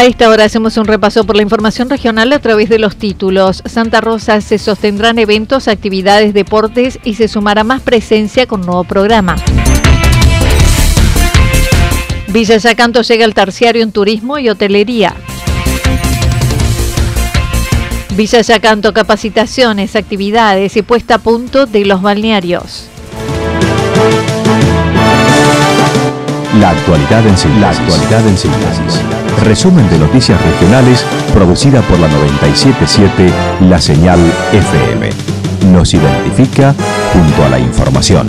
A esta hora hacemos un repaso por la información regional a través de los títulos. Santa Rosa se sostendrán eventos, actividades, deportes y se sumará más presencia con nuevo programa. Villa Yacanto llega al terciario en turismo y hotelería. Villa Yacanto capacitaciones, actividades y puesta a punto de los balnearios. La actualidad en síntesis. La actualidad en síntesis. Resumen de noticias regionales producida por la 977 La Señal FM. Nos identifica junto a la información.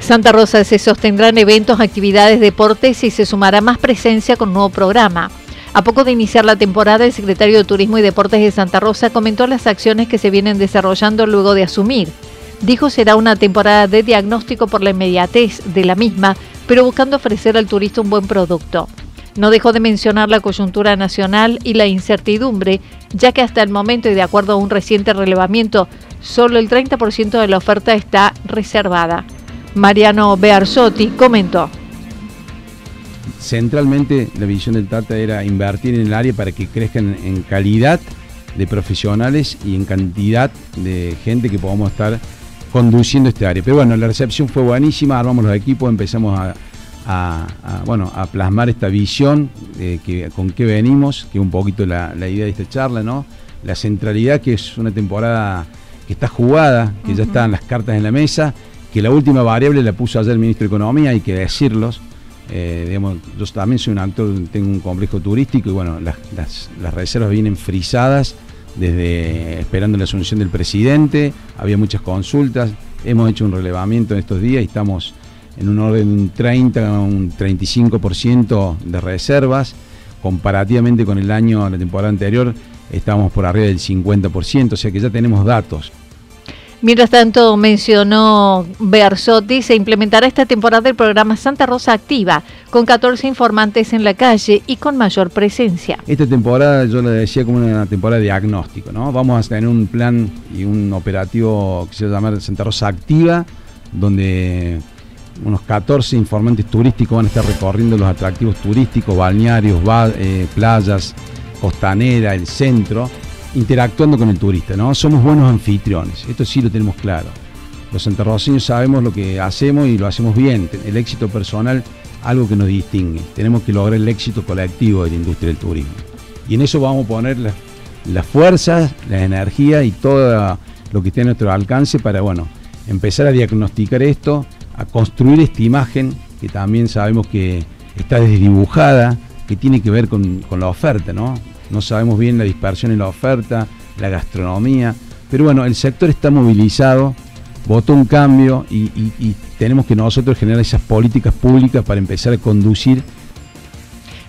Santa Rosa se sostendrán eventos, actividades, deportes y se sumará más presencia con nuevo programa. A poco de iniciar la temporada, el secretario de Turismo y Deportes de Santa Rosa comentó las acciones que se vienen desarrollando luego de asumir. Dijo será una temporada de diagnóstico por la inmediatez de la misma, pero buscando ofrecer al turista un buen producto. No dejó de mencionar la coyuntura nacional y la incertidumbre, ya que hasta el momento y de acuerdo a un reciente relevamiento, solo el 30% de la oferta está reservada. Mariano Bearzotti comentó centralmente la visión del Tata era invertir en el área para que crezcan en calidad de profesionales y en cantidad de gente que podamos estar conduciendo este área. Pero bueno, la recepción fue buenísima, armamos los equipos, empezamos a, bueno, a plasmar esta visión de que, con qué venimos, que es un poquito la, idea de esta charla, ¿no? La centralidad, que es una temporada que está jugada, que ya están las cartas en la mesa, que la última variable la puso ayer el ministro de Economía, hay que decirlos, eh, yo también soy un actor, tengo un complejo turístico y bueno, las, reservas vienen frisadas desde esperando la asunción del presidente, había muchas consultas, hemos hecho un relevamiento en estos días y estamos en un orden de un 30 un 35% de reservas, comparativamente con el año, la temporada anterior, estamos por arriba del 50%, o sea que ya tenemos datos. Mientras tanto, mencionó Bersotti, se implementará esta temporada el programa Santa Rosa Activa, con 14 informantes en la calle y con mayor presencia. Esta temporada yo le decía como una temporada de diagnóstico, ¿no? Vamos a tener un plan y un operativo que se llama Santa Rosa Activa, donde unos 14 informantes turísticos van a estar recorriendo los atractivos turísticos, balnearios, eh, playas, costanera, el centro interactuando con el turista, ¿no? Somos buenos anfitriones, esto sí lo tenemos claro. Los santarroceños sabemos lo que hacemos y lo hacemos bien. El éxito personal, algo que nos distingue. Tenemos que lograr el éxito colectivo de la industria del turismo. Y en eso vamos a poner las la fuerzas, la energía y todo lo que esté a nuestro alcance para, bueno, empezar a diagnosticar esto, a construir esta imagen que también sabemos que está desdibujada, que tiene que ver con, con la oferta, ¿no? No sabemos bien la dispersión en la oferta, la gastronomía, pero bueno, el sector está movilizado, votó un cambio y, tenemos que nosotros generar esas políticas públicas para empezar a conducir.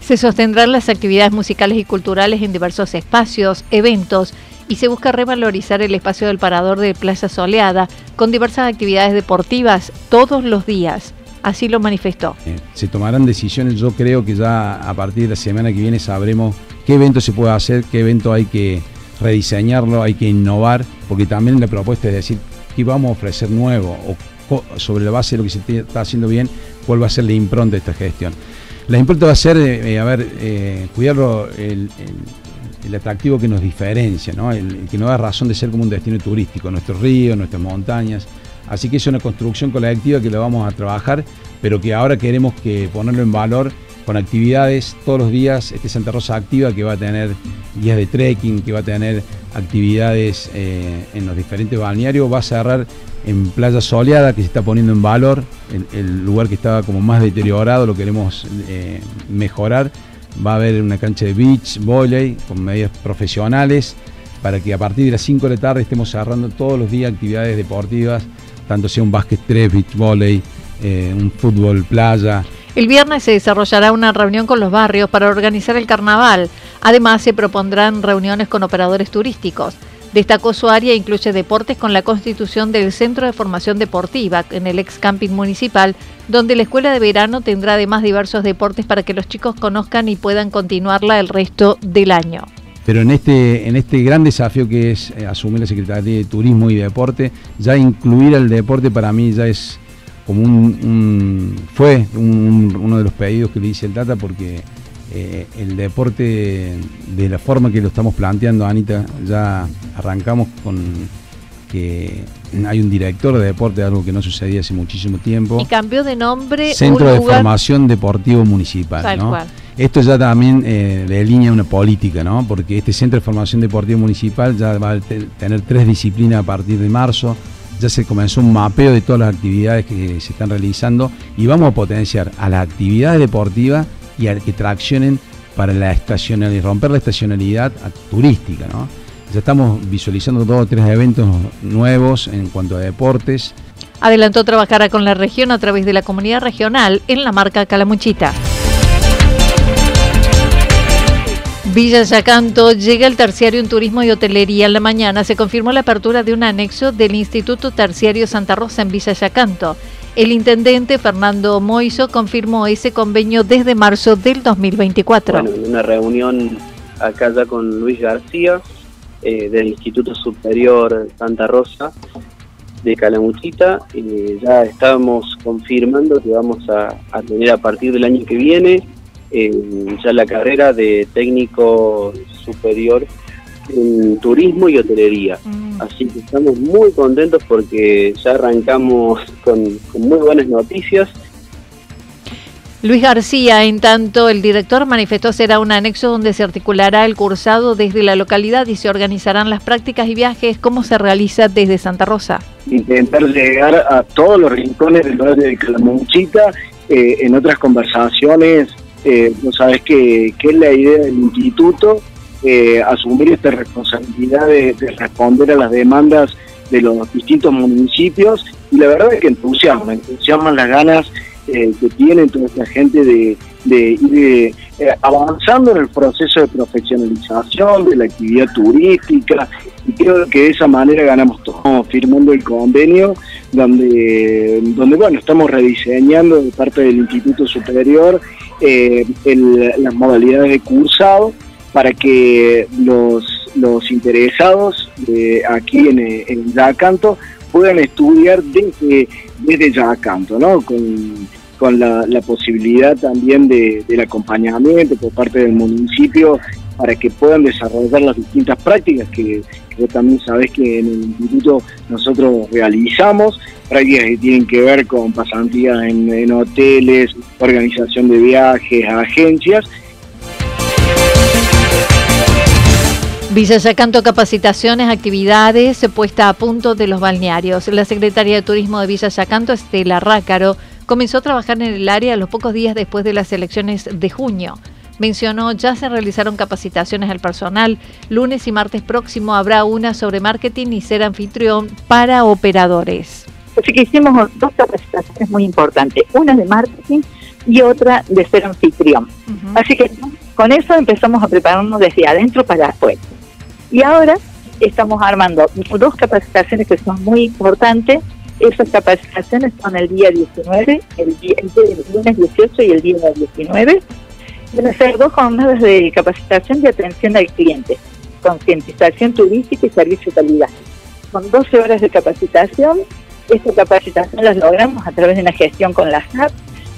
Se sostendrán las actividades musicales y culturales en diversos espacios, eventos y se busca revalorizar el espacio del parador de Plaza Soleada con diversas actividades deportivas todos los días. Así lo manifestó. Eh, se tomarán decisiones, yo creo que ya a partir de la semana que viene sabremos qué evento se puede hacer, qué evento hay que rediseñarlo, hay que innovar, porque también la propuesta es decir, ¿qué vamos a ofrecer nuevo? O sobre la base de lo que se está haciendo bien, ¿cuál va a ser la impronta de esta gestión? La impronta va a ser, eh, eh, a ver, cuidarlo, el, atractivo que nos diferencia, ¿no? El, que nos da razón de ser como un destino turístico, nuestros ríos, nuestras montañas. Así que es una construcción colectiva que la vamos a trabajar, pero que ahora queremos que ponerlo en valor con actividades todos los días. Este Santa Rosa Activa que va a tener días de trekking, que va a tener actividades en los diferentes balnearios, va a cerrar en Playa Soleada, que se está poniendo en valor, el, lugar que estaba como más deteriorado, lo queremos eh, mejorar. Va a haber una cancha de beach, volley, con medidas profesionales, para que a partir de las 5 de la tarde estemos cerrando todos los días actividades deportivas, tanto sea un básquet 3, beach volley, eh, un fútbol playa. El viernes se desarrollará una reunión con los barrios para organizar el carnaval. Además, se propondrán reuniones con operadores turísticos. Destacó su área incluye deportes con la constitución del Centro de Formación Deportiva en el ex camping municipal, donde la escuela de verano tendrá además diversos deportes para que los chicos conozcan y puedan continuarla el resto del año. Pero en este, en este gran desafío que es eh, asumir la Secretaría de Turismo y Deporte, ya incluir el deporte para mí ya es como un, fue uno de los pedidos que le hice el Tata porque eh, el deporte de la forma que lo estamos planteando, Anita, ya arrancamos con que hay un director de deporte, algo que no sucedía hace muchísimo tiempo. Y cambió de nombre. Centro de Formación Deportivo Municipal. Esto ya también eh, delinea una política, ¿no? Porque este Centro de Formación Deportivo Municipal ya va a tener tres disciplinas a partir de marzo. Ya se comenzó un mapeo de todas las actividades que se están realizando y vamos a potenciar a las actividades deportivas y a que traccionen para la estacionalidad, romper la estacionalidad turística, ¿no? Ya estamos visualizando dos o tres eventos nuevos en cuanto a deportes. Adelantó trabajar con la región a través de la comunidad regional en la marca Calamuchita. Villa Yacanto llega el terciario en turismo y hotelería. En la mañana se confirmó la apertura de un anexo del Instituto Terciario Santa Rosa en Villa Yacanto. El intendente Fernando Moiso confirmó ese convenio desde marzo del 2024. Bueno, en una reunión acá ya con Luis García eh, del Instituto Superior Santa Rosa de Calamuchita, ya estábamos confirmando que vamos a, tener a partir del año que viene eh, ya la carrera de técnico superior en turismo y hotelería. Mm. Así que estamos muy contentos porque ya arrancamos con, muy buenas noticias. Luis García, en tanto, el director manifestó será un anexo donde se articulará el cursado desde la localidad y se organizarán las prácticas y viajes. ¿Cómo se realiza desde Santa Rosa? Intentar llegar a todos los rincones del barrio de Calamuchita. Eh, en otras conversaciones, eh, sabes que, es la idea del instituto, eh, asumir esta responsabilidad de, responder a las demandas de los distintos municipios y la verdad es que entusiasman, entusiasman las ganas eh, que tiene toda esta gente de, ir eh, avanzando en el proceso de profesionalización de la actividad turística y creo que de esa manera ganamos todos, firmando el convenio donde, donde bueno, estamos rediseñando de parte del Instituto Superior las modalidades de cursado para que los, los interesados de aquí en, en Yacanto puedan estudiar desde, desde Yacanto, ¿no? Con, la, posibilidad también de, del acompañamiento por parte del municipio para que puedan desarrollar las distintas prácticas que, que también sabés que en el instituto nosotros realizamos, prácticas que tienen que ver con pasantías en, en hoteles, organización de viajes, agencias, Villa Yacanto capacitaciones, actividades puesta a punto de los balnearios. La secretaria de Turismo de Villa Yacanto, Estela Rácaro, comenzó a trabajar en el área los pocos días después de las elecciones de junio. Mencionó, ya se realizaron capacitaciones al personal. Lunes y martes próximo habrá una sobre marketing y ser anfitrión para operadores. Así que hicimos dos capacitaciones muy importantes, una de marketing y otra de ser anfitrión. Así que con eso empezamos a prepararnos desde adentro para afuera. Y ahora estamos armando dos capacitaciones que son muy importantes. Esas capacitaciones son el día 19, el, día, el, lunes 18 y el día 19. Ser dos jornadas de capacitación de atención al cliente. concientización turística y servicio de calidad. Con 12 horas de capacitación, esta capacitación las logramos a través de una gestión con la SAP,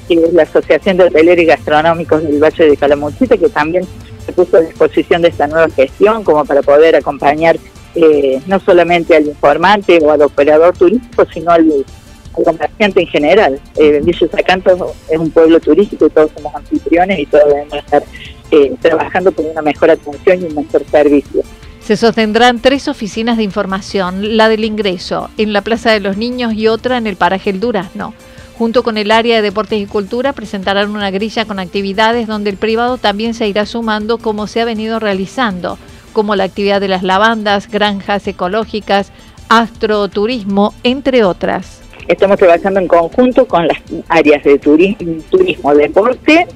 que es la Asociación de Hoteleros y Gastronómicos del Valle de Calamuchita, que también se puso a disposición de esta nueva gestión como para poder acompañar eh, no solamente al informante o al operador turístico, sino al, comerciante en general. Eh, Villa Sacanto es un pueblo turístico y todos somos anfitriones y todos debemos estar eh, trabajando por una mejor atención y un mejor servicio. Se sostendrán tres oficinas de información, la del ingreso en la Plaza de los Niños y otra en el paraje El Durazno. Junto con el área de deportes y cultura presentarán una grilla con actividades donde el privado también se irá sumando como se ha venido realizando, como la actividad de las lavandas, granjas ecológicas, astroturismo, entre otras. Estamos trabajando en conjunto con las áreas de turismo, deporte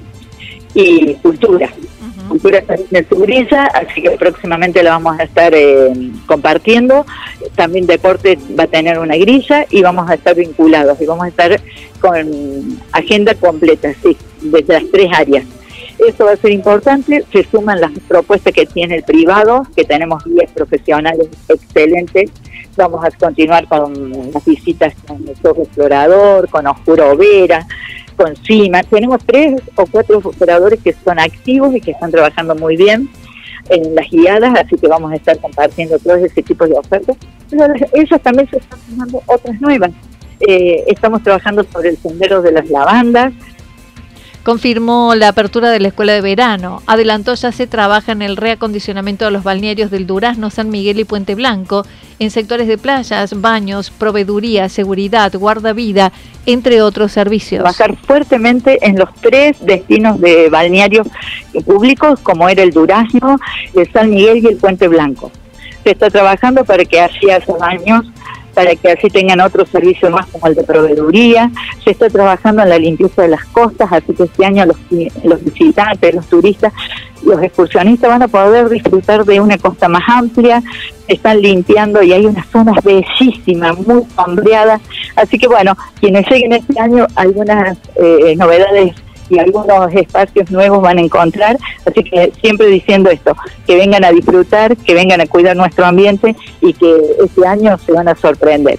y cultura. Cultura también de así que próximamente la vamos a estar eh, compartiendo. También deporte va a tener una grilla y vamos a estar vinculados y vamos a estar con agenda completa, sí, desde las tres áreas. Eso va a ser importante, se suman las propuestas que tiene el privado, que tenemos 10 profesionales excelentes. Vamos a continuar con las visitas con el Sojo Explorador, con Oscuro Vera, con CIMA. Tenemos tres o cuatro operadores que son activos y que están trabajando muy bien en las guiadas, así que vamos a estar compartiendo todo ese tipo de ofertas. Pero ellos también se están sumando otras nuevas. Eh, estamos trabajando sobre el sendero de las lavandas, confirmó la apertura de la escuela de verano. Adelantó ya se trabaja en el reacondicionamiento de los balnearios del Durazno, San Miguel y Puente Blanco, en sectores de playas, baños, proveeduría, seguridad, guardavida, entre otros servicios. Trabajar fuertemente en los tres destinos de balnearios públicos, como era el Durazno, el San Miguel y el Puente Blanco. Se está trabajando para que así hace años para que así tengan otros servicios más como el de proveeduría. Se está trabajando en la limpieza de las costas, así que este año los, los visitantes, los turistas, los excursionistas van a poder disfrutar de una costa más amplia, están limpiando y hay unas zonas bellísimas, muy sombreadas. Así que bueno, quienes lleguen este año, algunas eh, novedades y algunos espacios nuevos van a encontrar. Así que siempre diciendo esto, que vengan a disfrutar, que vengan a cuidar nuestro ambiente y que este año se van a sorprender.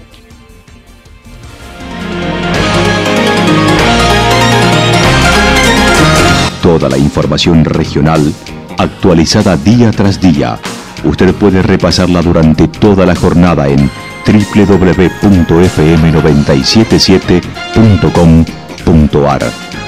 Toda la información regional actualizada día tras día. Usted puede repasarla durante toda la jornada en www.fm977.com.ar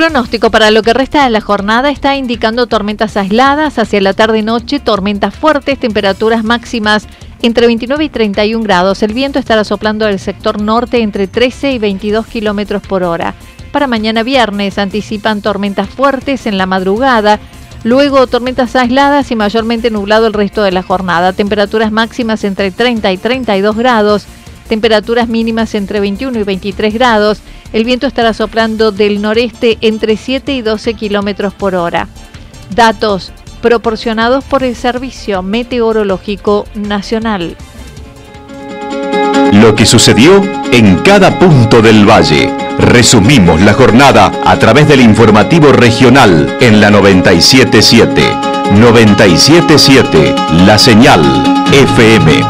Pronóstico para lo que resta de la jornada está indicando tormentas aisladas, hacia la tarde y noche tormentas fuertes, temperaturas máximas entre 29 y 31 grados. El viento estará soplando del sector norte entre 13 y 22 kilómetros por hora. Para mañana viernes anticipan tormentas fuertes en la madrugada, luego tormentas aisladas y mayormente nublado el resto de la jornada. Temperaturas máximas entre 30 y 32 grados temperaturas mínimas entre 21 y 23 grados. El viento estará soplando del noreste entre 7 y 12 kilómetros por hora. Datos proporcionados por el Servicio Meteorológico Nacional. Lo que sucedió en cada punto del valle. Resumimos la jornada a través del informativo regional en la 977. 977, la señal FM.